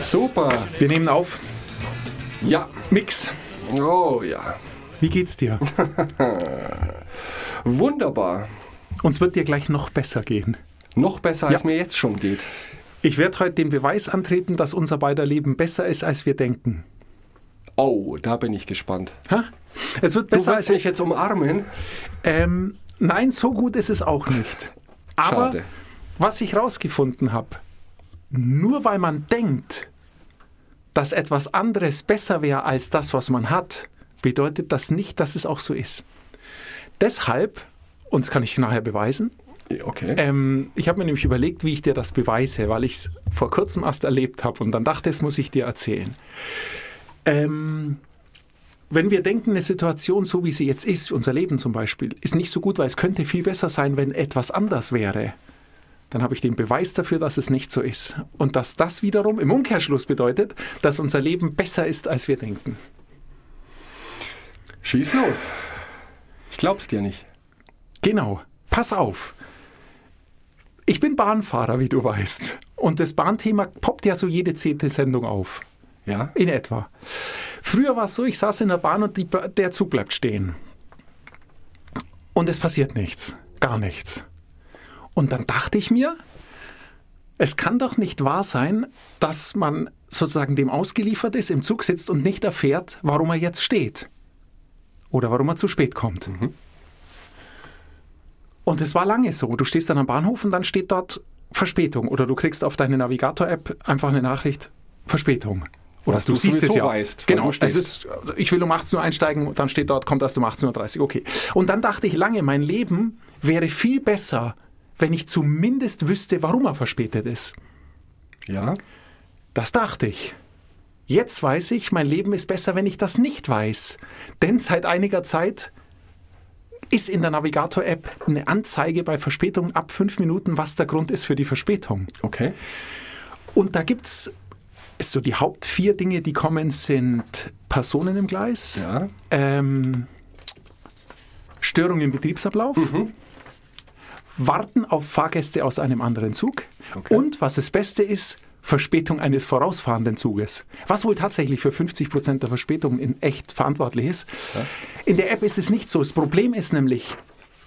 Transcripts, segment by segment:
Super. Wir nehmen auf. Ja. Mix. Oh ja. Wie geht's dir? Wunderbar. Uns wird dir gleich noch besser gehen. Noch besser, als Ja. mir jetzt schon geht. Ich werde heute den Beweis antreten, dass unser beider Leben besser ist, als wir denken. Oh, da bin ich gespannt. Ha? Es wird Du besser, willst als mich jetzt umarmen? Ähm, nein, so gut ist es auch nicht. Aber Schade. was ich rausgefunden habe, nur weil man denkt, dass etwas anderes besser wäre als das, was man hat, bedeutet das nicht, dass es auch so ist. Deshalb, und das kann ich nachher beweisen, Okay. ähm, ich habe mir nämlich überlegt, wie ich dir das beweise, weil ich es vor kurzem erst erlebt habe und dann dachte, das muss ich dir erzählen. Ähm, wenn wir denken, eine Situation, so wie sie jetzt ist, unser Leben zum Beispiel, ist nicht so gut, weil es könnte viel besser sein, wenn etwas anders wäre, dann habe ich den Beweis dafür, dass es nicht so ist. Und dass das wiederum im Umkehrschluss bedeutet, dass unser Leben besser ist, als wir denken. Schieß los. Ich glaub's dir nicht. Genau, pass auf. Ich bin Bahnfahrer, wie du weißt. Und das Bahnthema poppt ja so jede zehnte Sendung auf. Ja? In etwa. Früher war es so, ich saß in der Bahn und die, der Zug bleibt stehen. Und es passiert nichts. Gar nichts. Und dann dachte ich mir, es kann doch nicht wahr sein, dass man sozusagen dem ausgeliefert ist, im Zug sitzt und nicht erfährt, warum er jetzt steht. Oder warum er zu spät kommt. Und es war lange so. Du stehst dann am Bahnhof und dann steht dort Verspätung. Oder du kriegst auf deine Navigator-App einfach eine Nachricht, Verspätung. Oder Was du sowieso weißt, weil Genau, du es ist, ich will um 18 Uhr einsteigen, dann steht dort, kommt erst um 18.30 Uhr. Okay. Und dann dachte ich lange, mein Leben wäre viel besser, wenn ich zumindest wüsste, warum er verspätet ist. Ja? Das dachte ich. Jetzt weiß ich, mein Leben ist besser, wenn ich das nicht weiß. Denn seit einiger Zeit ist in der Navigator-App eine Anzeige bei Verspätungen ab fünf Minuten, was der Grund ist für die Verspätung. Okay. Und da gibt es so die Haupt vier Dinge, die kommen, sind Personen im Gleis, Ja. ähm, Störung im Betriebsablauf, Warten auf Fahrgäste aus einem anderen Zug Okay. und, was das Beste ist, Verspätung eines vorausfahrenden Zuges. Was wohl tatsächlich für 50 Prozent der Verspätungen in echt verantwortlich ist. In der App ist es nicht so. Das Problem ist nämlich,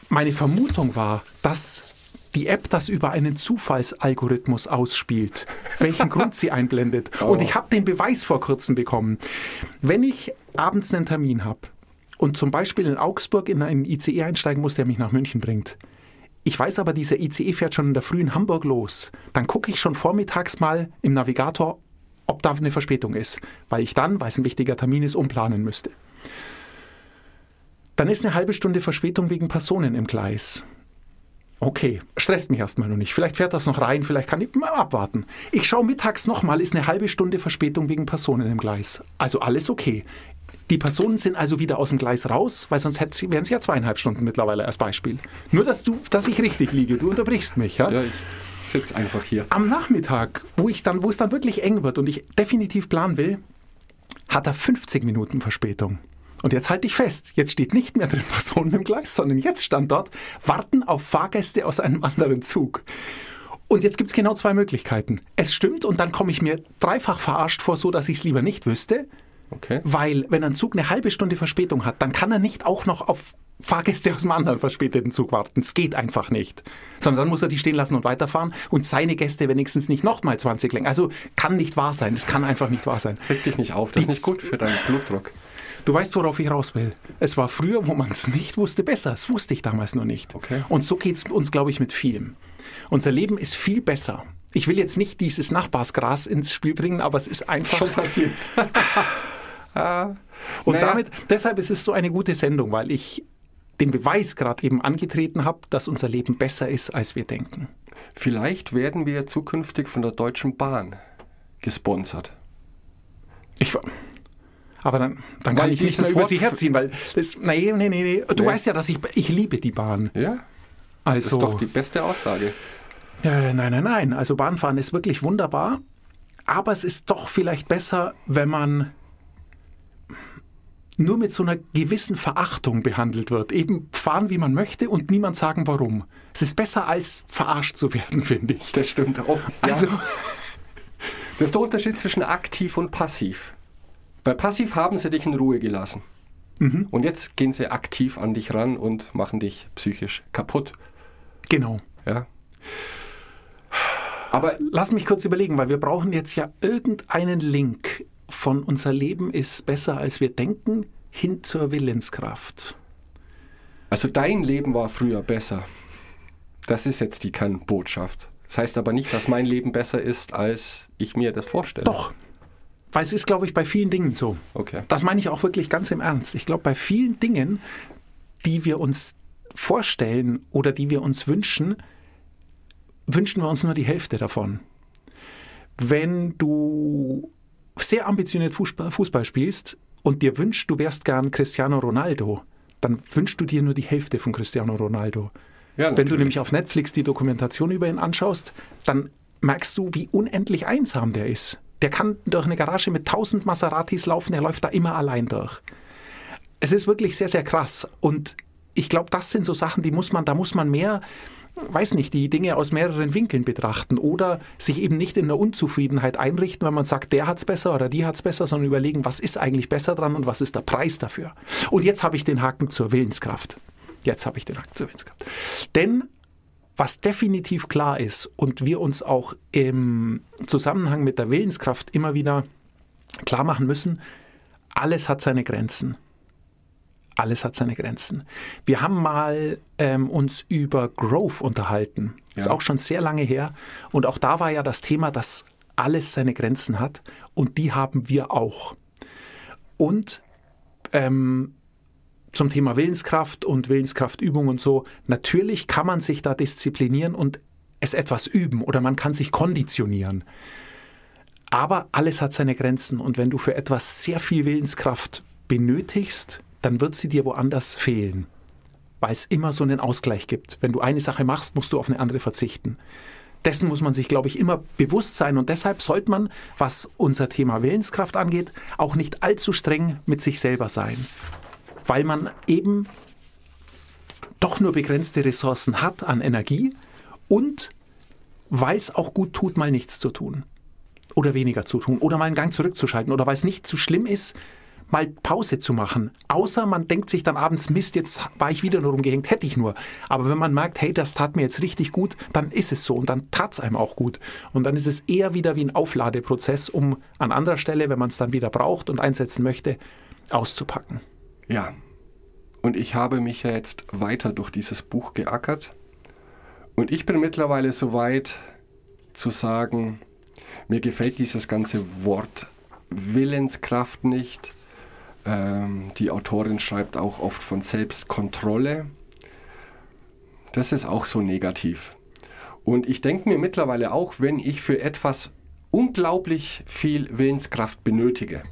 meine Vermutung war, dass die App das über einen Zufallsalgorithmus ausspielt, welchen Grund sie einblendet. Und ich habe den Beweis vor kurzem bekommen. Wenn ich abends einen Termin habe und zum Beispiel in Augsburg in einen ICE einsteigen muss, der mich nach München bringt, ich weiß aber, dieser ICE fährt schon in der frühen Hamburg los. Dann gucke ich schon vormittags mal im Navigator, ob da eine Verspätung ist, weil ich dann, weil es ein wichtiger Termin ist, umplanen müsste. Dann ist eine halbe Stunde Verspätung wegen Personen im Gleis. Okay, stresst mich erstmal noch nicht. Vielleicht fährt das noch rein, vielleicht kann ich mal abwarten. Ich schaue mittags nochmal, ist eine halbe Stunde Verspätung wegen Personen im Gleis. Also alles okay. Die Personen sind also wieder aus dem Gleis raus, weil sonst hätte sie- wären es ja zweieinhalb Stunden mittlerweile als Beispiel. Nur, dass, du, dass ich richtig liege. Du unterbrichst mich. Ja? Ja, ich sitz einfach hier. Am Nachmittag, wo, ich dann, wo es dann wirklich eng wird und ich definitiv planen will, hat er 50 Minuten Verspätung. Und jetzt halte ich fest, jetzt steht nicht mehr drin Personen im Gleis, sondern jetzt stand dort Warten auf Fahrgäste aus einem anderen Zug. Und jetzt gibt es genau zwei Möglichkeiten. Es stimmt und dann komme ich mir dreifach verarscht vor, so dass ich es lieber nicht wüsste. Okay. Weil, wenn ein Zug eine halbe Stunde Verspätung hat, dann kann er nicht auch noch auf Fahrgäste aus einem anderen verspäteten Zug warten. Es geht einfach nicht. Sondern dann muss er die stehen lassen und weiterfahren und seine Gäste wenigstens nicht nochmal 20 länger. Also kann nicht wahr sein. Das kann einfach nicht wahr sein. Reg dich nicht auf, das ist Die- nicht gut für deinen Blutdruck. Du weißt, worauf ich raus will. Es war früher, wo man es nicht wusste, besser. Das wusste ich damals noch nicht. Okay. Und so geht es uns, glaube ich, mit vielem. Unser Leben ist viel besser. Ich will jetzt nicht dieses Nachbarsgras ins Spiel bringen, aber es ist einfach Schon passiert. Und Naja. damit, deshalb ist es so eine gute Sendung, weil ich den Beweis gerade eben angetreten habe, dass unser Leben besser ist, als wir denken. Vielleicht werden wir zukünftig von der Deutschen Bahn gesponsert. Ich, wa- aber dann, dann kann Weil ich nicht mehr über sie herziehen, weil das, nee, nee, nee, nee. Du Nee. weißt ja, dass ich, ich liebe die Bahn. Ja, das Also, ist doch die beste Aussage. äh, nein, nein, nein. Also Bahnfahren ist wirklich wunderbar, aber es ist doch vielleicht besser, wenn man nur mit so einer gewissen Verachtung behandelt wird. Eben fahren, wie man möchte und niemand sagen, warum. Es ist besser, als verarscht zu werden, finde ich. Das stimmt oft. Also, ja. Das ist der Unterschied zwischen aktiv und passiv. Bei passiv haben sie dich in Ruhe gelassen. Und jetzt gehen sie aktiv an dich ran und machen dich psychisch kaputt. genau. Ja. Aber Lass mich kurz überlegen, weil wir brauchen jetzt ja irgendeinen Link von unser Leben ist besser, als wir denken, hin zur Willenskraft. also dein Leben war früher besser. Das ist jetzt die Kernbotschaft. Das heißt aber nicht, dass mein Leben besser ist, als ich mir das vorstelle. Doch. Weil es ist, glaube ich, bei vielen Dingen so. Okay. Das meine ich auch wirklich ganz im Ernst. Ich glaube, bei vielen Dingen, die wir uns vorstellen oder die wir uns wünschen, wünschen wir uns nur die Hälfte davon. Wenn du sehr ambitioniert Fußball, Fußball spielst und dir wünschst, du wärst gern Cristiano Ronaldo, dann wünschst du dir nur die Hälfte von Cristiano Ronaldo. Ja, Wenn du nämlich auf Netflix die Dokumentation über ihn anschaust, dann merkst du, wie unendlich einsam der ist. Der kann durch eine Garage mit 1000 Maseratis laufen, der läuft da immer allein durch. Es ist wirklich sehr, sehr krass. Und ich glaube, das sind so Sachen, die muss man, da muss man mehr, weiß nicht, die Dinge aus mehreren Winkeln betrachten oder sich eben nicht in der Unzufriedenheit einrichten, wenn man sagt, der hat's besser oder die hat's besser, sondern überlegen, was ist eigentlich besser dran und was ist der Preis dafür. Und jetzt habe ich den Haken zur Willenskraft. Jetzt habe ich den Haken zur Willenskraft. Denn was definitiv klar ist und wir uns auch im Zusammenhang mit der Willenskraft immer wieder klar machen müssen, alles hat seine Grenzen. Alles hat seine Grenzen. Wir haben mal ähm, uns über Growth unterhalten. Das ist Ja. auch schon sehr lange her. Und auch da war ja das Thema, dass alles seine Grenzen hat. Und die haben wir auch. Und ähm, zum Thema Willenskraft und Willenskraftübung und so, natürlich kann man sich da disziplinieren und es etwas üben oder man kann sich konditionieren. Aber alles hat seine Grenzen und wenn du für etwas sehr viel Willenskraft benötigst, dann wird sie dir woanders fehlen, weil es immer so einen Ausgleich gibt. Wenn du eine Sache machst, musst du auf eine andere verzichten. Dessen muss man sich, glaube ich, immer bewusst sein und deshalb sollte man, was unser Thema Willenskraft angeht, auch nicht allzu streng mit sich selber sein, weil man eben doch nur begrenzte Ressourcen hat an Energie und weil es auch gut tut, mal nichts zu tun oder weniger zu tun oder mal einen Gang zurückzuschalten oder weil es nicht zu schlimm ist, mal Pause zu machen. Außer man denkt sich dann abends, Mist, jetzt war ich wieder nur rumgehängt, hätte ich nur. Aber wenn man merkt, hey, das tat mir jetzt richtig gut, dann ist es so und dann tat es einem auch gut. Und dann ist es eher wieder wie ein Aufladeprozess, um an anderer Stelle, wenn man es dann wieder braucht und einsetzen möchte, auszupacken. Ja. Und ich habe mich ja jetzt weiter durch dieses Buch geackert. Und ich bin mittlerweile so weit zu sagen, mir gefällt dieses ganze Wort Willenskraft nicht. Ähm, die Autorin schreibt auch oft von Selbstkontrolle. Das ist auch so negativ. Und ich denke mir mittlerweile auch, wenn ich für etwas unglaublich viel Willenskraft benötige,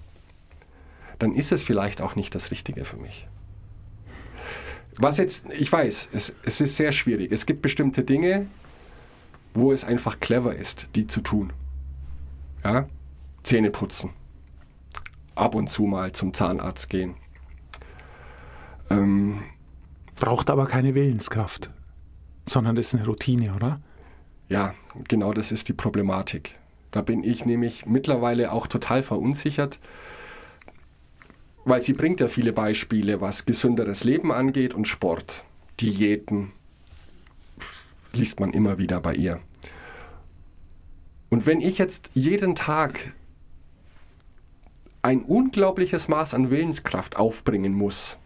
dann ist es vielleicht auch nicht das Richtige für mich. Was jetzt, ich weiß, es, es ist sehr schwierig. Es gibt bestimmte Dinge, wo es einfach clever ist, die zu tun. Ja? Zähne putzen. Ab und zu mal zum Zahnarzt gehen. Ähm, Braucht aber keine Willenskraft, sondern ist eine Routine, oder? Ja, genau das ist die Problematik. Da bin ich nämlich mittlerweile auch total verunsichert, weil sie bringt ja viele Beispiele, was gesünderes Leben angeht und Sport, Diäten, liest man immer wieder bei ihr. Und wenn ich jetzt jeden Tag ein unglaubliches Maß an Willenskraft aufbringen muss,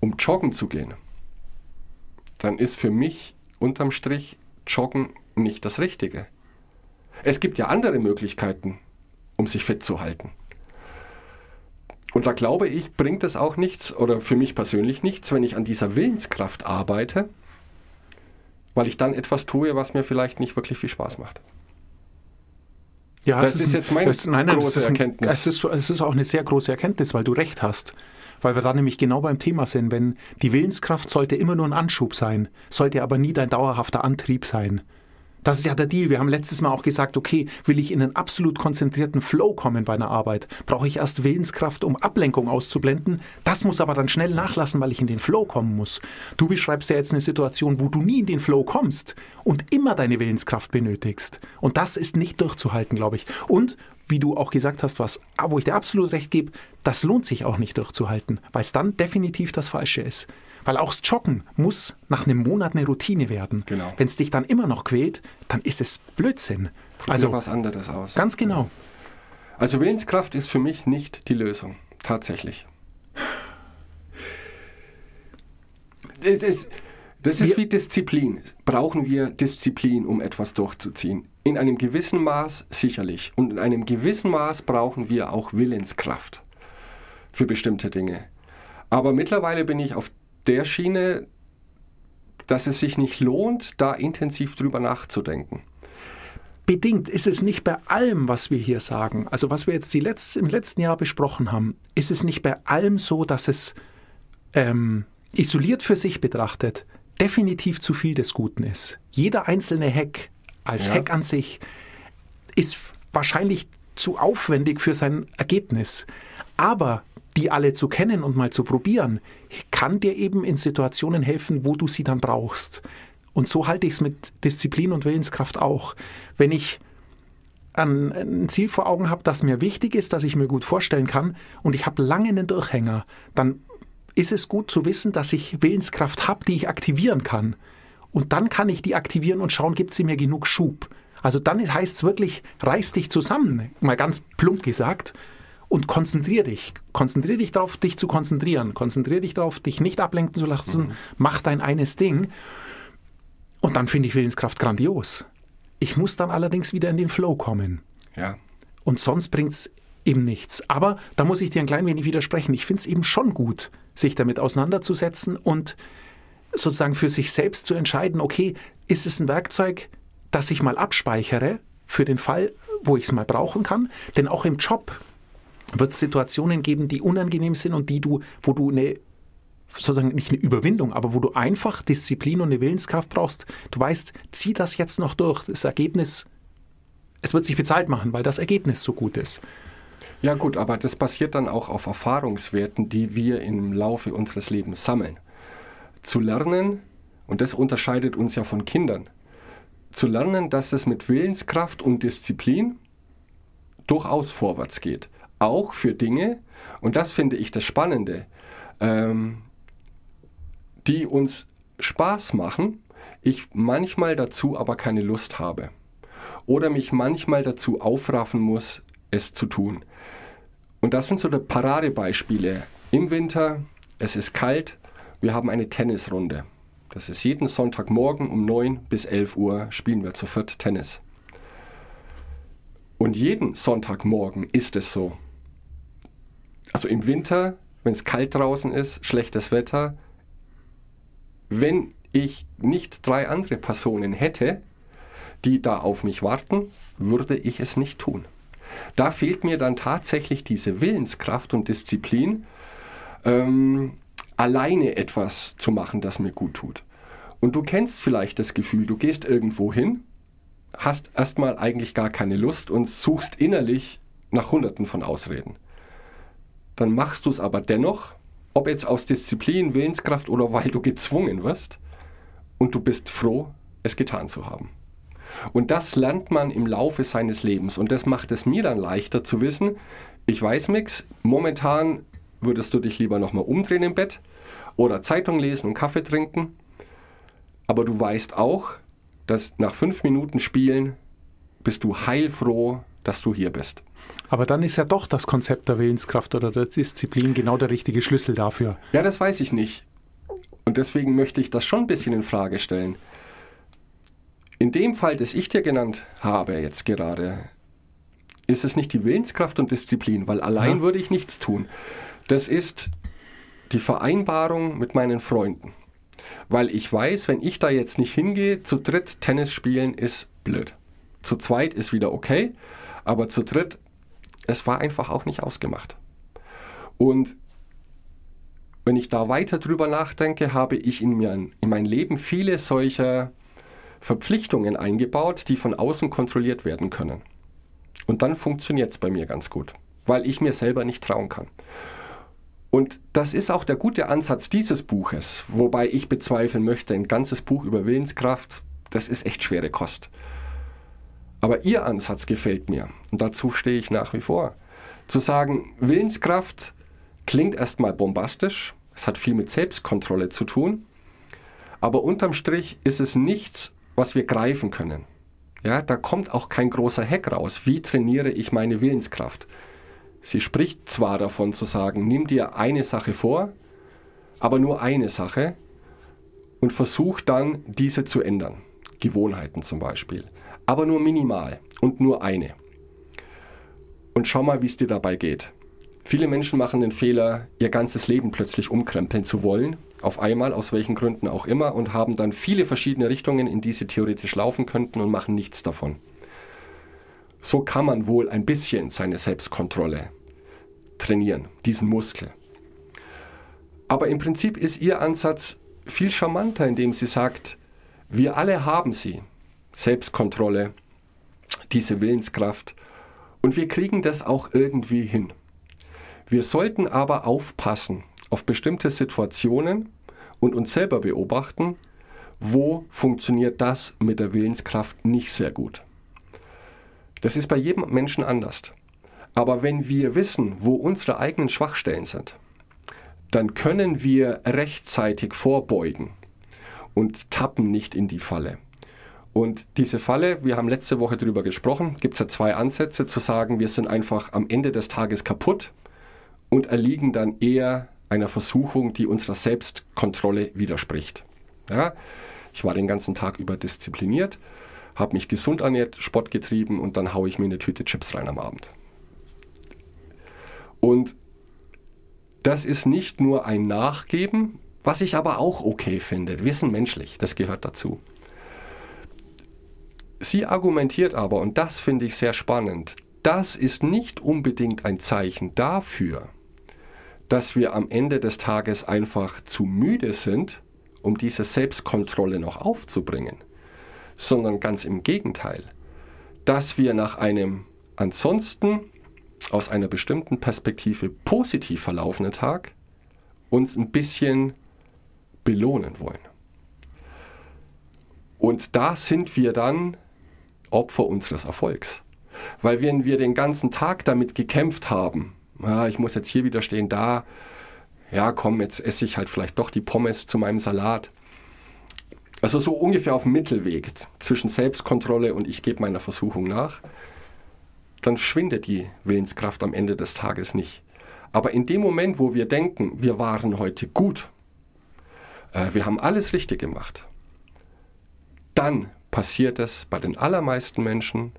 um joggen zu gehen, dann ist für mich unterm Strich Joggen nicht das Richtige. Es gibt ja andere Möglichkeiten, um sich fit zu halten. Und da glaube ich, bringt es auch nichts, oder für mich persönlich nichts, wenn ich an dieser Willenskraft arbeite, weil ich dann etwas tue, was mir vielleicht nicht wirklich viel Spaß macht. Ja, Das ist ein- jetzt meine das, nein, nein, große das ein, Erkenntnis. Es ist, es ist auch eine sehr große Erkenntnis, weil du recht hast. Weil wir da nämlich genau beim Thema sind. Wenn die Willenskraft sollte immer nur ein Anschub sein, sollte aber nie dein dauerhafter Antrieb sein. Das ist ja der Deal. Wir haben letztes Mal auch gesagt, okay, will ich in einen absolut konzentrierten Flow kommen bei einer Arbeit, brauche ich erst Willenskraft, um Ablenkung auszublenden. Das muss aber dann schnell nachlassen, weil ich in den Flow kommen muss. Du beschreibst ja jetzt eine Situation, wo du nie in den Flow kommst und immer deine Willenskraft benötigst. Und das ist nicht durchzuhalten, glaube ich. Und wie du auch gesagt hast, was, wo ich dir absolut recht gebe, das lohnt sich auch nicht durchzuhalten, weil es dann definitiv das Falsche ist. Weil auch das Joggen muss nach einem Monat eine Routine werden. Genau. Wenn es dich dann immer noch quält, dann ist es Blödsinn. Also Also was anderes aus. ganz genau. Also Willenskraft ist für mich nicht die Lösung. Tatsächlich. Das ist, das ist Wir- wie Disziplin. Brauchen wir Disziplin, um etwas durchzuziehen? In einem gewissen Maß sicherlich. Und in einem gewissen Maß brauchen wir auch Willenskraft für bestimmte Dinge. Aber mittlerweile bin ich auf der Schiene, dass es sich nicht lohnt, da intensiv drüber nachzudenken. Bedingt ist es nicht bei allem, was wir hier sagen, also was wir jetzt die letzt, im letzten Jahr besprochen haben, ist es nicht bei allem so, dass es ähm, isoliert für sich betrachtet definitiv zu viel des Guten ist. Jeder einzelne Hack als Ja. Hack an sich ist wahrscheinlich zu aufwendig für sein Ergebnis. Aber die alle zu kennen und mal zu probieren, kann dir eben in Situationen helfen, wo du sie dann brauchst. Und so halte ich es mit Disziplin und Willenskraft auch. Wenn ich ein, ein Ziel vor Augen habe, das mir wichtig ist, das ich mir gut vorstellen kann und ich habe lange einen Durchhänger, dann ist es gut zu wissen, dass ich Willenskraft habe, die ich aktivieren kann. Und dann kann ich die aktivieren und schauen, gibt sie mir genug Schub. Also dann heißt es wirklich, reiß dich zusammen, mal ganz plump gesagt, und konzentrier dich. Konzentrier dich darauf, dich zu konzentrieren. Konzentrier dich darauf, dich nicht ablenken zu lassen. Mach dein eines Ding. Und dann finde ich Willenskraft grandios. Ich muss dann allerdings wieder in den Flow kommen. Ja. Und sonst bringt es eben nichts. Aber da muss ich dir ein klein wenig widersprechen. Ich finde es eben schon gut, sich damit auseinanderzusetzen und sozusagen für sich selbst zu entscheiden, okay, ist es ein Werkzeug, das ich mal abspeichere für den Fall, wo ich es mal brauchen kann? Denn auch im Job wird es Situationen geben, die unangenehm sind und die du, wo du eine sozusagen nicht eine Überwindung, aber wo du einfach Disziplin und eine Willenskraft brauchst. Du weißt, zieh das jetzt noch durch. Das Ergebnis, es wird sich bezahlt machen, weil das Ergebnis so gut ist. Ja gut, aber das basiert dann auch auf Erfahrungswerten, die wir im Laufe unseres Lebens sammeln. Zu lernen, und das unterscheidet uns ja von Kindern, zu lernen, dass es mit Willenskraft und Disziplin durchaus vorwärts geht. Auch für Dinge, und das finde ich das Spannende, ähm, die uns Spaß machen, ich manchmal dazu aber keine Lust habe. Oder mich manchmal dazu aufraffen muss, es zu tun. Und das sind so die Paradebeispiele. Im Winter, es ist kalt, wir haben eine Tennisrunde. Das ist jeden Sonntagmorgen um 9 bis 11 Uhr spielen wir zu viert Tennis. Und jeden Sonntagmorgen ist es so. Also im Winter, wenn es kalt draußen ist, schlechtes Wetter, wenn ich nicht drei andere Personen hätte, die da auf mich warten, würde ich es nicht tun. Da fehlt mir dann tatsächlich diese Willenskraft und Disziplin, ähm, alleine etwas zu machen, das mir gut tut. Und du kennst vielleicht das Gefühl, du gehst irgendwo hin, hast erstmal eigentlich gar keine Lust und suchst innerlich nach Hunderten von Ausreden. Dann machst du es aber dennoch, ob jetzt aus Disziplin, Willenskraft oder weil du gezwungen wirst, und du bist froh, es getan zu haben. Und das lernt man im Laufe seines Lebens. Und das macht es mir dann leichter zu wissen, ich weiß, Mix, momentan würdest du dich lieber nochmal umdrehen im Bett oder Zeitung lesen und Kaffee trinken. Aber du weißt auch, dass nach fünf Minuten Spielen bist du heilfroh, dass du hier bist. Aber dann ist ja doch das Konzept der Willenskraft oder der Disziplin genau der richtige Schlüssel dafür. Ja, das weiß ich nicht. Und deswegen möchte ich das schon ein bisschen in Frage stellen. In dem Fall, das ich dir genannt habe jetzt gerade, ist es nicht die Willenskraft und Disziplin, weil allein Ja. würde ich nichts tun. Das ist die Vereinbarung mit meinen Freunden. Weil ich weiß, wenn ich da jetzt nicht hingehe, zu dritt Tennis spielen ist blöd. Zu zweit ist wieder okay, aber zu dritt, es war einfach auch nicht ausgemacht. Und wenn ich da weiter drüber nachdenke, habe ich in, mir, in mein Leben viele solcher Verpflichtungen eingebaut, die von außen kontrolliert werden können. Und dann funktioniert es bei mir ganz gut, weil ich mir selber nicht trauen kann. Und das ist auch der gute Ansatz dieses Buches, wobei ich bezweifeln möchte, ein ganzes Buch über Willenskraft, das ist echt schwere Kost. Aber Ihr Ansatz gefällt mir und dazu stehe ich nach wie vor. Zu sagen, Willenskraft klingt erstmal bombastisch, es hat viel mit Selbstkontrolle zu tun, aber unterm Strich ist es nichts, was wir greifen können. Ja, da kommt auch kein großer Hack raus. Wie trainiere ich meine Willenskraft? Sie spricht zwar davon zu sagen, nimm dir eine Sache vor, aber nur eine Sache und versuch dann, diese zu ändern. Gewohnheiten zum Beispiel. Aber nur minimal und nur eine. Und schau mal, wie es dir dabei geht. Viele Menschen machen den Fehler, ihr ganzes Leben plötzlich umkrempeln zu wollen, auf einmal, aus welchen Gründen auch immer, und haben dann viele verschiedene Richtungen, in die sie theoretisch laufen könnten und machen nichts davon. So kann man wohl ein bisschen seine Selbstkontrolle trainieren, diesen Muskel. Aber im Prinzip ist ihr Ansatz viel charmanter, indem sie sagt, wir alle haben sie, Selbstkontrolle, diese Willenskraft, und wir kriegen das auch irgendwie hin. Wir sollten aber aufpassen auf bestimmte Situationen und uns selber beobachten, wo funktioniert das mit der Willenskraft nicht sehr gut. Das ist bei jedem Menschen anders. Aber wenn wir wissen, wo unsere eigenen Schwachstellen sind, dann können wir rechtzeitig vorbeugen und tappen nicht in die Falle. Und diese Falle, wir haben letzte Woche darüber gesprochen, gibt es ja zwei Ansätze zu sagen, wir sind einfach am Ende des Tages kaputt und erliegen dann eher einer Versuchung, die unserer Selbstkontrolle widerspricht. Ja, ich war den ganzen Tag über diszipliniert, habe mich gesund ernährt, Sport getrieben und dann haue ich mir eine Tüte Chips rein am Abend. Und das ist nicht nur ein Nachgeben, was ich aber auch okay finde. Wir sind menschlich, das gehört dazu. Sie argumentiert aber, und das finde ich sehr spannend, das ist nicht unbedingt ein Zeichen dafür, dass wir am Ende des Tages einfach zu müde sind, um diese Selbstkontrolle noch aufzubringen, sondern ganz im Gegenteil, dass wir nach einem ansonsten aus einer bestimmten Perspektive positiv verlaufenden Tag uns ein bisschen belohnen wollen. Und da sind wir dann Opfer unseres Erfolgs. Weil wenn wir den ganzen Tag damit gekämpft haben, ja, ich muss jetzt hier wieder stehen, da, ja komm, jetzt esse ich halt vielleicht doch die Pommes zu meinem Salat. Also so ungefähr auf dem Mittelweg zwischen Selbstkontrolle und ich gebe meiner Versuchung nach dann schwindet die Willenskraft am Ende des Tages nicht. Aber in dem Moment, wo wir denken, wir waren heute gut, äh, wir haben alles richtig gemacht, dann passiert es bei den allermeisten Menschen,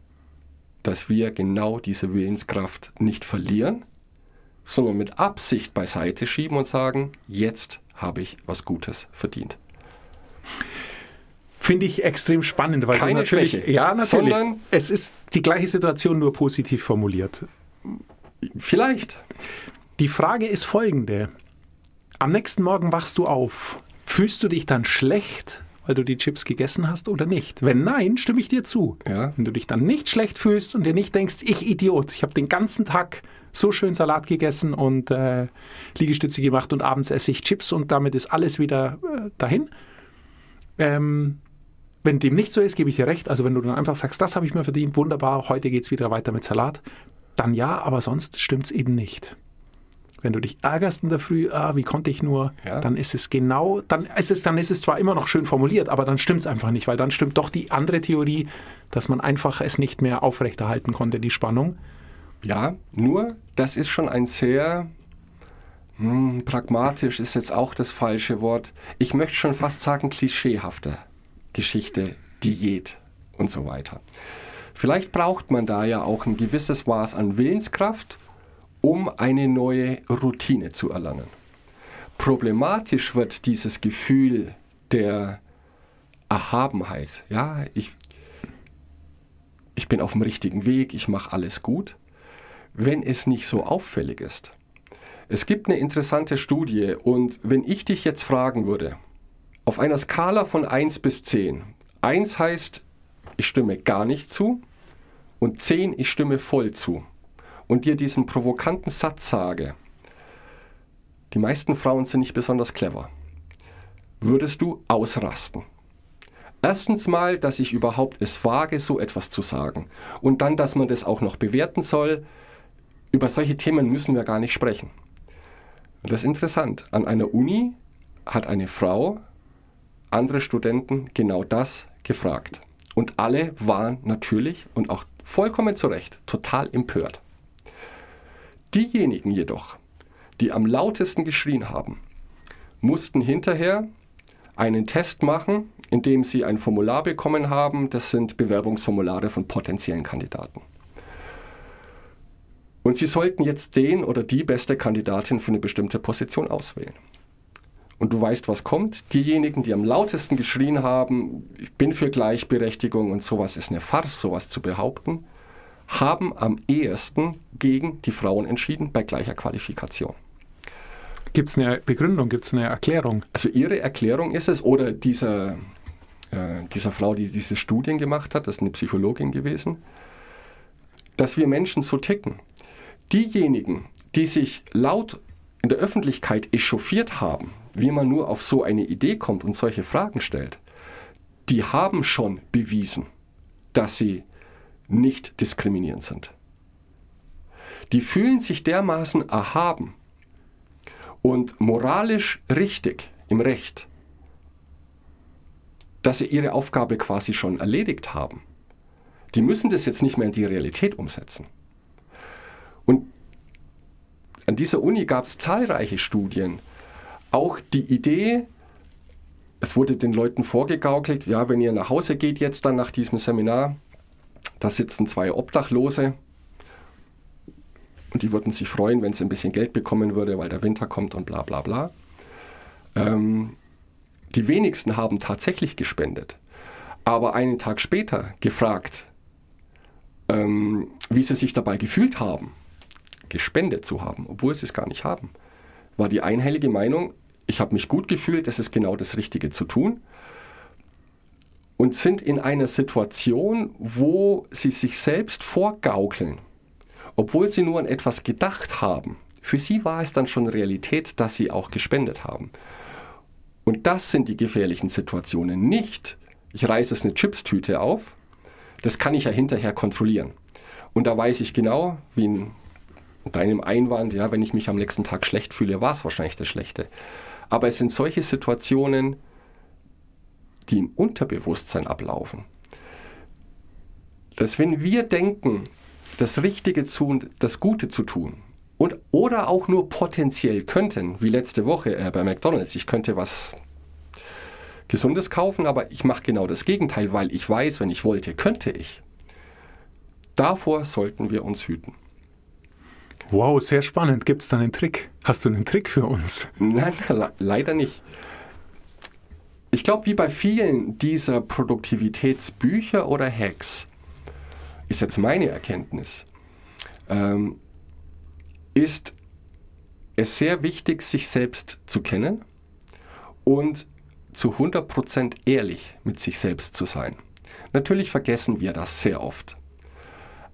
dass wir genau diese Willenskraft nicht verlieren, sondern mit Absicht beiseite schieben und sagen, jetzt habe ich was Gutes verdient. Finde ich extrem spannend, weil Keine natürlich, Schwäche, ja, natürlich. sondern- es ist die gleiche Situation, nur positiv formuliert. Vielleicht. Die Frage ist folgende. Am nächsten Morgen wachst du auf. Fühlst du dich dann schlecht, weil du die Chips gegessen hast oder nicht? Wenn nein, stimme ich dir zu. Ja. Wenn du dich dann nicht schlecht fühlst und dir nicht denkst, ich Idiot, ich habe den ganzen Tag so schön Salat gegessen und äh, Liegestütze gemacht und abends esse ich Chips und damit ist alles wieder äh, dahin. Ähm, wenn dem nicht so ist, gebe ich dir recht. Also wenn du dann einfach sagst, das habe ich mir verdient, wunderbar, heute geht es wieder weiter mit Salat, dann ja, aber sonst stimmt es eben nicht. Wenn du dich ärgerst in der Früh, ah, wie konnte ich nur, Ja. dann ist es genau, dann ist es, dann ist es zwar immer noch schön formuliert, aber dann stimmt es einfach nicht, weil dann stimmt doch die andere Theorie, dass man einfach es nicht mehr aufrechterhalten konnte, die Spannung. Ja, nur das ist schon ein sehr hm, pragmatisch ist jetzt auch das falsche Wort. Ich möchte schon fast sagen klischeehafte Geschichte, Diät und so weiter. Vielleicht braucht man da ja auch ein gewisses Maß an Willenskraft, um eine neue Routine zu erlangen. Problematisch wird dieses Gefühl der Erhabenheit. Ja, ich, ich bin auf dem richtigen Weg, ich mache alles gut, wenn es nicht so auffällig ist. Es gibt eine interessante Studie und wenn ich dich jetzt fragen würde, auf einer Skala von 1 bis 10, 1 heißt, ich stimme gar nicht zu und 10, ich stimme voll zu. Und dir diesen provokanten Satz sage, die meisten Frauen sind nicht besonders clever, würdest du ausrasten. Erstens mal, dass ich überhaupt es wage, so etwas zu sagen. Und dann, dass man das auch noch bewerten soll. Über solche Themen müssen wir gar nicht sprechen. Und das ist interessant. An einer Uni hat eine Frau andere Studenten genau das gefragt. Und alle waren natürlich und auch vollkommen zu Recht total empört. Diejenigen jedoch, die am lautesten geschrien haben, mussten hinterher einen Test machen, in dem sie ein Formular bekommen haben. Das sind Bewerbungsformulare von potenziellen Kandidaten. Und sie sollten jetzt den oder die beste Kandidatin für eine bestimmte Position auswählen. Und du weißt, was kommt. Diejenigen, die am lautesten geschrien haben, ich bin für Gleichberechtigung und sowas ist eine Farce, sowas zu behaupten, haben am ehesten gegen die Frauen entschieden bei gleicher Qualifikation. Gibt es eine Begründung, gibt es eine Erklärung? Also ihre Erklärung ist es, oder dieser, äh, dieser Frau, die diese Studien gemacht hat, das ist eine Psychologin gewesen, dass wir Menschen so ticken. Diejenigen, die sich laut in der Öffentlichkeit echauffiert haben, wie man nur auf so eine Idee kommt und solche Fragen stellt, die haben schon bewiesen, dass sie nicht diskriminierend sind. Die fühlen sich dermaßen erhaben und moralisch richtig im Recht, dass sie ihre Aufgabe quasi schon erledigt haben. Die müssen das jetzt nicht mehr in die Realität umsetzen. Und an dieser Uni gab es zahlreiche Studien. Auch die Idee, es wurde den Leuten vorgegaukelt, ja, wenn ihr nach Hause geht jetzt dann nach diesem Seminar, da sitzen zwei Obdachlose und die würden sich freuen, wenn sie ein bisschen Geld bekommen würde, weil der Winter kommt und bla bla bla. Ähm, die wenigsten haben tatsächlich gespendet. Aber einen Tag später gefragt, ähm, wie sie sich dabei gefühlt haben, gespendet zu haben, obwohl sie es gar nicht haben, war die einhellige Meinung, ich habe mich gut gefühlt, das ist genau das Richtige zu tun. Und sind in einer Situation, wo sie sich selbst vorgaukeln, obwohl sie nur an etwas gedacht haben. Für sie war es dann schon Realität, dass sie auch gespendet haben. Und das sind die gefährlichen Situationen. Nicht, ich reiße es eine Chipstüte auf, das kann ich ja hinterher kontrollieren. Und da weiß ich genau, wie in deinem Einwand, ja, wenn ich mich am nächsten Tag schlecht fühle, war es wahrscheinlich das Schlechte. Aber es sind solche Situationen, die im Unterbewusstsein ablaufen. Dass wenn wir denken, das Richtige zu und das Gute zu tun, und, oder auch nur potenziell könnten, wie letzte Woche äh, bei McDonald's, ich könnte was Gesundes kaufen, aber ich mache genau das Gegenteil, weil ich weiß, wenn ich wollte, könnte ich. Davor sollten wir uns hüten. Wow, sehr spannend. Gibt es da einen Trick? Hast du einen Trick für uns? Nein, le leider nicht. Ich glaube, wie bei vielen dieser Produktivitätsbücher oder Hacks, ist jetzt meine Erkenntnis, ähm, ist es sehr wichtig, sich selbst zu kennen und zu 100% ehrlich mit sich selbst zu sein. Natürlich vergessen wir das sehr oft.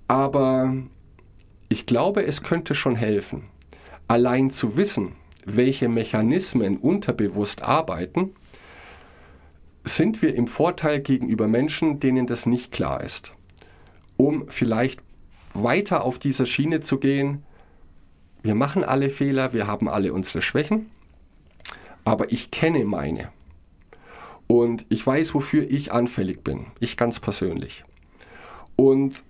Aber ich glaube, es könnte schon helfen, allein zu wissen, welche Mechanismen unterbewusst arbeiten, sind wir im Vorteil gegenüber Menschen, denen das nicht klar ist. Um vielleicht weiter auf dieser Schiene zu gehen, wir machen alle Fehler, wir haben alle unsere Schwächen, aber ich kenne meine. Und ich weiß, wofür ich anfällig bin, ich ganz persönlich. Und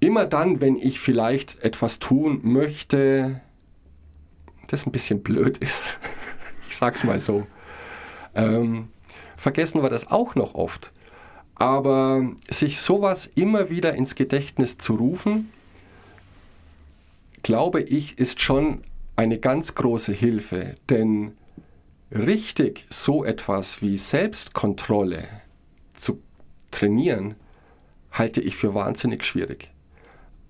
immer dann, wenn ich vielleicht etwas tun möchte, das ein bisschen blöd ist, ich sag's mal so, ähm, vergessen wir das auch noch oft. Aber sich sowas immer wieder ins Gedächtnis zu rufen, glaube ich, ist schon eine ganz große Hilfe. Denn richtig so etwas wie Selbstkontrolle zu trainieren, halte ich für wahnsinnig schwierig.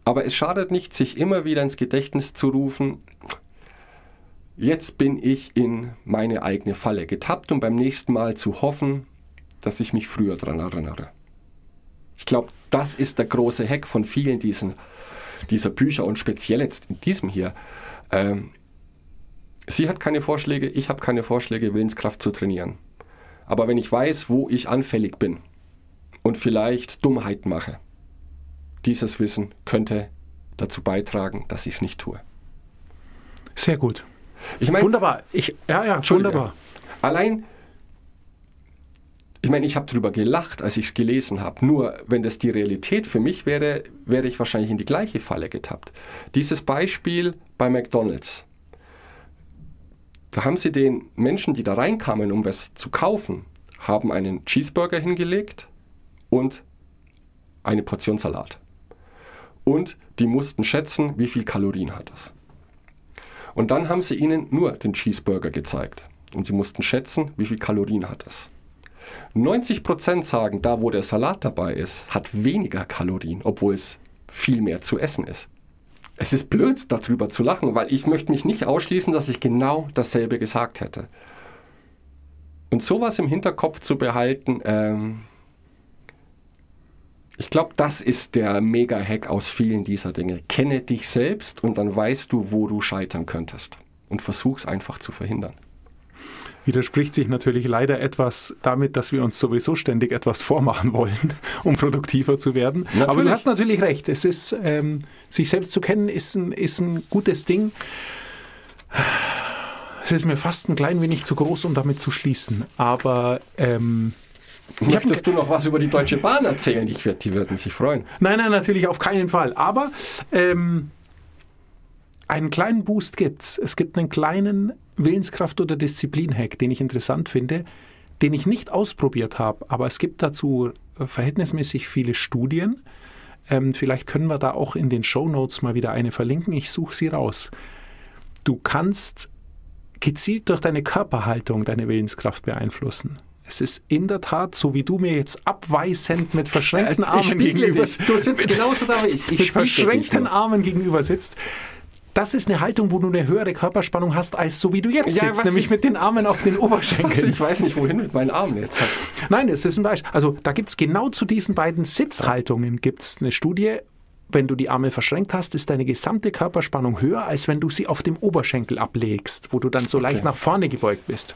Aber es schadet nicht, sich immer wieder ins Gedächtnis zu rufen, jetzt bin ich in meine eigene Falle getappt und beim nächsten Mal zu hoffen, dass ich mich früher daran erinnere. Ich glaube, das ist der große Hack von vielen diesen, dieser Bücher und speziell jetzt in diesem hier. Ähm, sie hat keine Vorschläge, ich habe keine Vorschläge, Willenskraft zu trainieren. Aber wenn ich weiß, wo ich anfällig bin und vielleicht Dummheit mache, dieses Wissen könnte dazu beitragen, dass ich es nicht tue. Sehr gut. Ich meine, Wunderbar. Ich, ja, ja, wunderbar. Allein, ich meine, ich habe darüber gelacht, als ich es gelesen habe. Nur, wenn das die Realität für mich wäre, wäre ich wahrscheinlich in die gleiche Falle getappt. Dieses Beispiel bei McDonald's. Da haben sie den Menschen, die da reinkamen, um was zu kaufen, haben einen Cheeseburger hingelegt und eine Portion Salat. Und die mussten schätzen, wie viel Kalorien hat das. Und dann haben sie ihnen nur den Cheeseburger gezeigt. Und sie mussten schätzen, wie viel Kalorien hat es. 90% sagen, da wo der Salat dabei ist, hat weniger Kalorien, obwohl es viel mehr zu essen ist. Es ist blöd, darüber zu lachen, weil ich möchte mich nicht ausschließen, dass ich genau dasselbe gesagt hätte. Und sowas im Hinterkopf zu behalten, ähm, ich glaube, das ist der Mega-Hack aus vielen dieser Dinge. Kenne dich selbst und dann weißt du, wo du scheitern könntest. Und versuch's einfach zu verhindern. Widerspricht sich natürlich leider etwas damit, dass wir uns sowieso ständig etwas vormachen wollen, um produktiver zu werden. Aber du Natürlich. hast natürlich recht. Es ist, ähm, sich selbst zu kennen, ist ein, ist ein gutes Ding. Es ist mir fast ein klein wenig zu groß, um damit zu schließen. Aber ähm, Möchtest du noch was über die Deutsche Bahn erzählen? Ich werd, die würden sich freuen. Nein, nein, natürlich auf keinen Fall. Aber ähm, einen kleinen Boost gibt's. Es gibt einen kleinen Willenskraft- oder Disziplin-Hack, den ich interessant finde, den ich nicht ausprobiert habe. Aber es gibt dazu äh, verhältnismäßig viele Studien. Ähm, vielleicht können wir da auch in den Show Notes mal wieder eine verlinken. Ich suche sie raus. Du kannst gezielt durch deine Körperhaltung deine Willenskraft beeinflussen. Es ist in der Tat, so wie du mir jetzt abweisend mit verschränkten Armen gegenüber Du sitzt genauso da wie ich. Ich mit dich verschränkten. Armen gegenüber sitzt. Das ist eine Haltung, wo du eine höhere Körperspannung hast, als so wie du jetzt Ja, sitzt, nämlich ich- mit den Armen auf den Oberschenkeln. ich weiß nicht, wohin mit meinen Armen jetzt. Nein, es ist ein Beispiel. Also da gibt es genau zu diesen beiden Sitzhaltungen gibt's eine Studie. Wenn du die Arme verschränkt hast, ist deine gesamte Körperspannung höher, als wenn du sie auf dem Oberschenkel ablegst, wo du dann so leicht nach vorne gebeugt bist.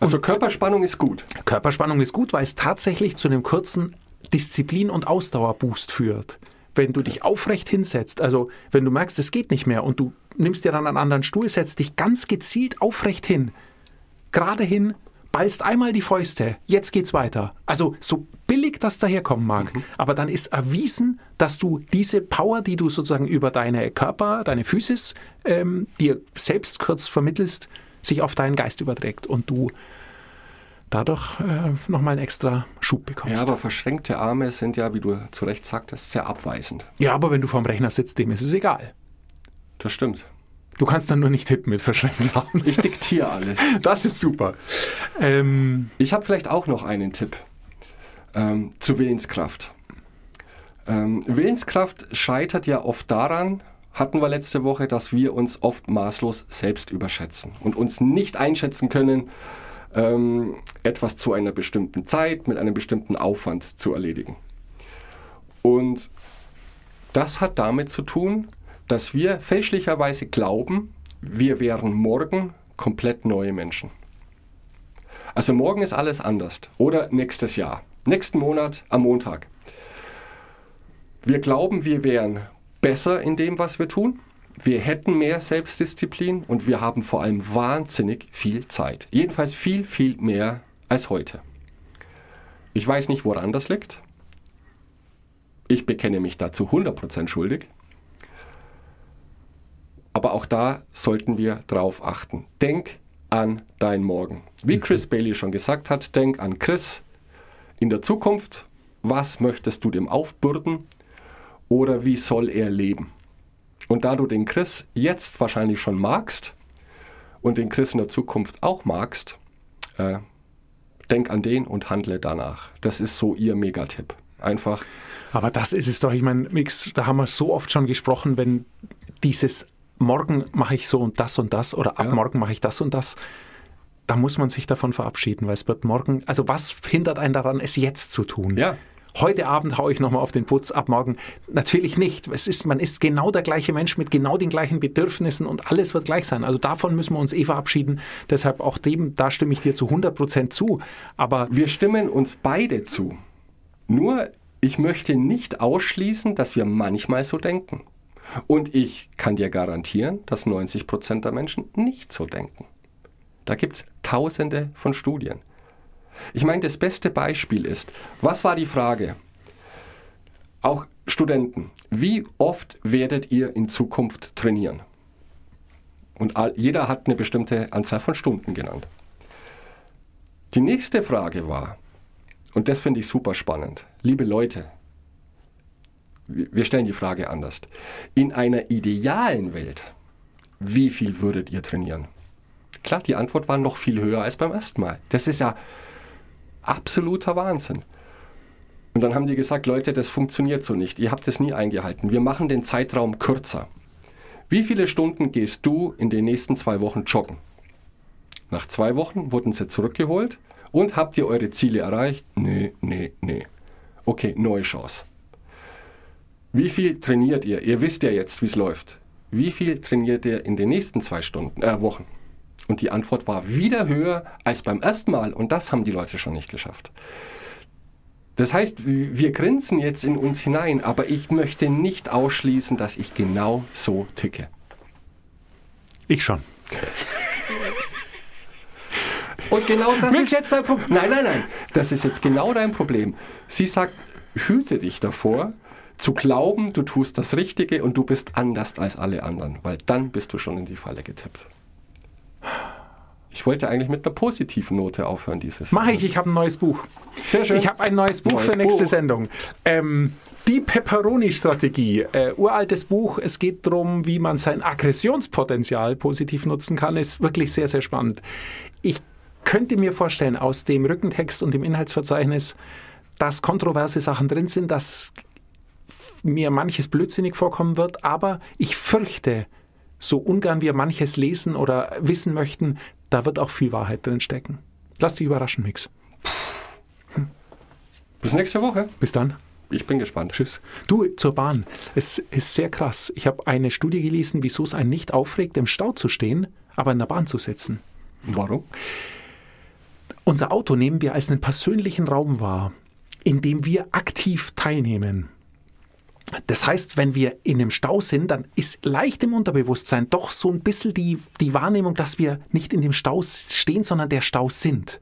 Also Körperspannung ist gut. Körperspannung ist gut, weil es tatsächlich zu einem kurzen Disziplin- und Ausdauerboost führt. Wenn du dich aufrecht hinsetzt, also wenn du merkst, es geht nicht mehr und du nimmst dir dann einen anderen Stuhl, setzt dich ganz gezielt aufrecht hin, gerade hin, ballst einmal die Fäuste, jetzt geht's weiter. Also so billig das daherkommen mag, aber dann ist erwiesen, dass du diese Power, die du sozusagen über deine Körper, deine Physis ähm, dir selbst kurz vermittelst, sich auf deinen Geist überträgt und du dadurch äh, nochmal einen extra Schub bekommst. Ja, aber verschränkte Arme sind ja, wie du zu Recht sagtest, sehr abweisend. Ja, aber wenn du vorm Rechner sitzt, dem ist es egal. Das stimmt. Du kannst dann nur nicht tippen mit verschränkten Armen. Ich diktiere alles. Das ist super. Ähm, Ich habe vielleicht auch noch einen Tipp ähm, zu Willenskraft. Ähm, Willenskraft scheitert ja oft daran, hatten wir letzte Woche, dass wir uns oft maßlos selbst überschätzen und uns nicht einschätzen können, ähm, etwas zu einer bestimmten Zeit mit einem bestimmten Aufwand zu erledigen. Und das hat damit zu tun, dass wir fälschlicherweise glauben, wir wären morgen komplett neue Menschen. Also morgen ist alles anders. Oder nächstes Jahr. Nächsten Monat am Montag. Wir glauben, wir wären besser in dem, was wir tun. Wir hätten mehr Selbstdisziplin und wir haben vor allem wahnsinnig viel Zeit. Jedenfalls viel, viel mehr als heute. Ich weiß nicht, woran das liegt. Ich bekenne mich dazu 100% schuldig. Aber auch da sollten wir drauf achten. Denk an dein Morgen. Wie Chris Bailey schon gesagt hat, denk an Chris in der Zukunft. Was möchtest du dem aufbürden? Oder wie soll er leben? Und da du den Chris jetzt wahrscheinlich schon magst und den Chris in der Zukunft auch magst, äh, denk an den und handle danach. Das ist so ihr Megatipp. Einfach aber das ist es doch. Ich meine, Mix, da haben wir so oft schon gesprochen, wenn dieses morgen mache ich so und das und das oder ab Ja. morgen mache ich das und das. da muss man sich davon verabschieden, weil es wird morgen, also was hindert einen daran, es jetzt zu tun? Ja. Heute Abend haue ich nochmal auf den Putz, ab morgen natürlich nicht. Es ist, man ist genau der gleiche Mensch mit genau den gleichen Bedürfnissen und alles wird gleich sein. Also davon müssen wir uns eh verabschieden. Deshalb auch dem, da stimme ich dir zu 100 Prozent zu. Aber Wir stimmen uns beide zu. Nur, ich möchte nicht ausschließen, dass wir manchmal so denken. Und ich kann dir garantieren, dass 90 Prozent der Menschen nicht so denken. Da gibt es tausende von Studien. Ich meine, das beste Beispiel ist, was war die Frage? Auch Studenten, wie oft werdet ihr in Zukunft trainieren? Und all, jeder hat eine bestimmte Anzahl von Stunden genannt. Die nächste Frage war, und das finde ich super spannend, liebe Leute, wir stellen die Frage anders. In einer idealen Welt, wie viel würdet ihr trainieren? Klar, die Antwort war noch viel höher als beim ersten Mal. Das ist ja absoluter Wahnsinn. Und dann haben die gesagt, Leute, das funktioniert so nicht. Ihr habt es nie eingehalten. Wir machen den Zeitraum kürzer. Wie viele Stunden gehst du in den nächsten zwei Wochen joggen? Nach zwei Wochen wurden sie zurückgeholt und habt ihr eure Ziele erreicht? Nee, nee, nee. Okay, neue Chance. Wie viel trainiert ihr? Ihr wisst ja jetzt, wie es läuft. Wie viel trainiert ihr in den nächsten zwei Stunden, äh, Wochen? Und die Antwort war wieder höher als beim ersten Mal. Und das haben die Leute schon nicht geschafft. Das heißt, wir grinsen jetzt in uns hinein, aber ich möchte nicht ausschließen, dass ich genau so ticke. ich schon. Und genau das Mix. ist jetzt dein Problem. Nein, nein, nein. Das ist jetzt genau dein Problem. Sie sagt, hüte dich davor, zu glauben, du tust das Richtige und du bist anders als alle anderen, weil dann bist du schon in die Falle getippt. Ich wollte eigentlich mit einer positiven Note aufhören, dieses. Mache ich, ich habe ein neues Buch. Sehr schön. Ich habe ein neues Buch Neues für nächste Buch. Sendung. Ähm, die Pepperoni-Strategie. Äh, uraltes Buch. Es geht darum, wie man sein Aggressionspotenzial positiv nutzen kann. Ist wirklich sehr, sehr spannend. Ich könnte mir vorstellen, aus dem Rückentext und dem Inhaltsverzeichnis, dass kontroverse Sachen drin sind, dass mir manches blödsinnig vorkommen wird, aber ich fürchte, so ungern wir manches lesen oder wissen möchten, da wird auch viel Wahrheit drin stecken. Lass dich überraschen, Mix. Bis nächste Woche. Bis dann. Ich bin gespannt. Tschüss. Du, zur Bahn. Es ist sehr krass. Ich habe eine Studie gelesen, wieso es einen nicht aufregt, im Stau zu stehen, aber in der Bahn zu sitzen. Warum? Unser Auto nehmen wir als einen persönlichen Raum wahr, in dem wir aktiv teilnehmen. Das heißt, wenn wir in einem Stau sind, dann ist leicht im Unterbewusstsein doch so ein bisschen die, die Wahrnehmung, dass wir nicht in dem Stau stehen, sondern der Stau sind.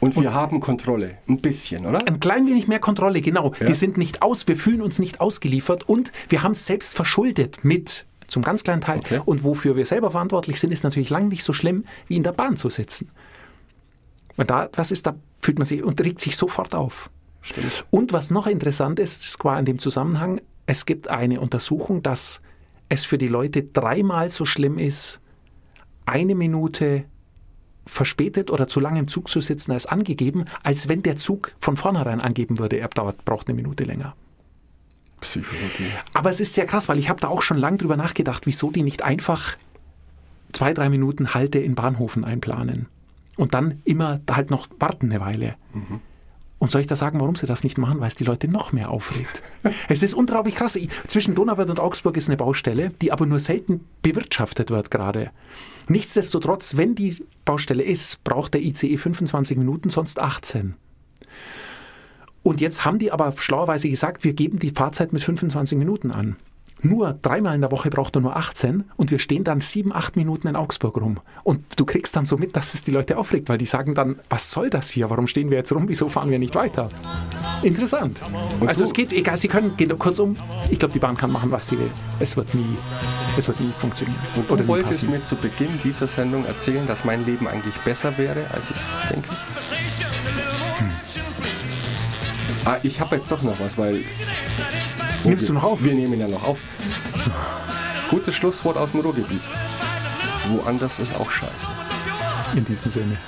Und wir haben Kontrolle. Ein bisschen, oder? Ein klein wenig mehr Kontrolle, genau. Wir sind nicht aus, wir fühlen uns nicht ausgeliefert und wir haben es selbst verschuldet mit, zum ganz kleinen Teil. Okay. Und wofür wir selber verantwortlich sind, ist natürlich lang nicht so schlimm, wie in der Bahn zu sitzen. Und da, was ist, da fühlt man sich und regt sich sofort auf. Stimmt. Und was noch interessant ist, ist qua in dem Zusammenhang, es gibt eine Untersuchung, dass es für die Leute dreimal so schlimm ist, eine Minute verspätet oder zu lange im Zug zu sitzen als angegeben, als wenn der Zug von vornherein angeben würde, er dauert, braucht eine Minute länger. Psychologie. Aber es ist sehr krass, weil ich habe da auch schon lange drüber nachgedacht, wieso die nicht einfach zwei, drei Minuten Halte in Bahnhofen einplanen und dann immer halt noch warten eine Weile. Und soll ich da sagen, warum sie das nicht machen? Weil es die Leute noch mehr aufregt. es ist unglaublich krass. Zwischen Donauwörth und Augsburg ist eine Baustelle, die aber nur selten bewirtschaftet wird gerade. Nichtsdestotrotz, wenn die Baustelle ist, braucht der ICE 25 Minuten, sonst 18. Und jetzt haben die aber schlauerweise gesagt, wir geben die Fahrzeit mit 25 Minuten an. Nur dreimal in der Woche braucht er nur 18 und wir stehen dann sieben, acht Minuten in Augsburg rum. Und du kriegst dann so mit, dass es die Leute aufregt, weil die sagen dann, was soll das hier? Warum stehen wir jetzt rum? Wieso fahren wir nicht weiter? Interessant. also du- es geht, egal, sie können, gehen kurzum, ich glaube, die Bahn kann machen, was sie will. Es wird nie, es wird nie funktionionieren. Und du wolltest mir zu Beginn dieser Sendung erzählen, dass mein Leben eigentlich besser wäre, als ich denke? Hm. Ah, ich habe jetzt doch noch was, weil... Nimmst wir, du noch auf? Wir nehmen ja noch auf. Gutes Schlusswort aus dem Ruhrgebiet. Woanders ist auch scheiße. In diesem Sinne.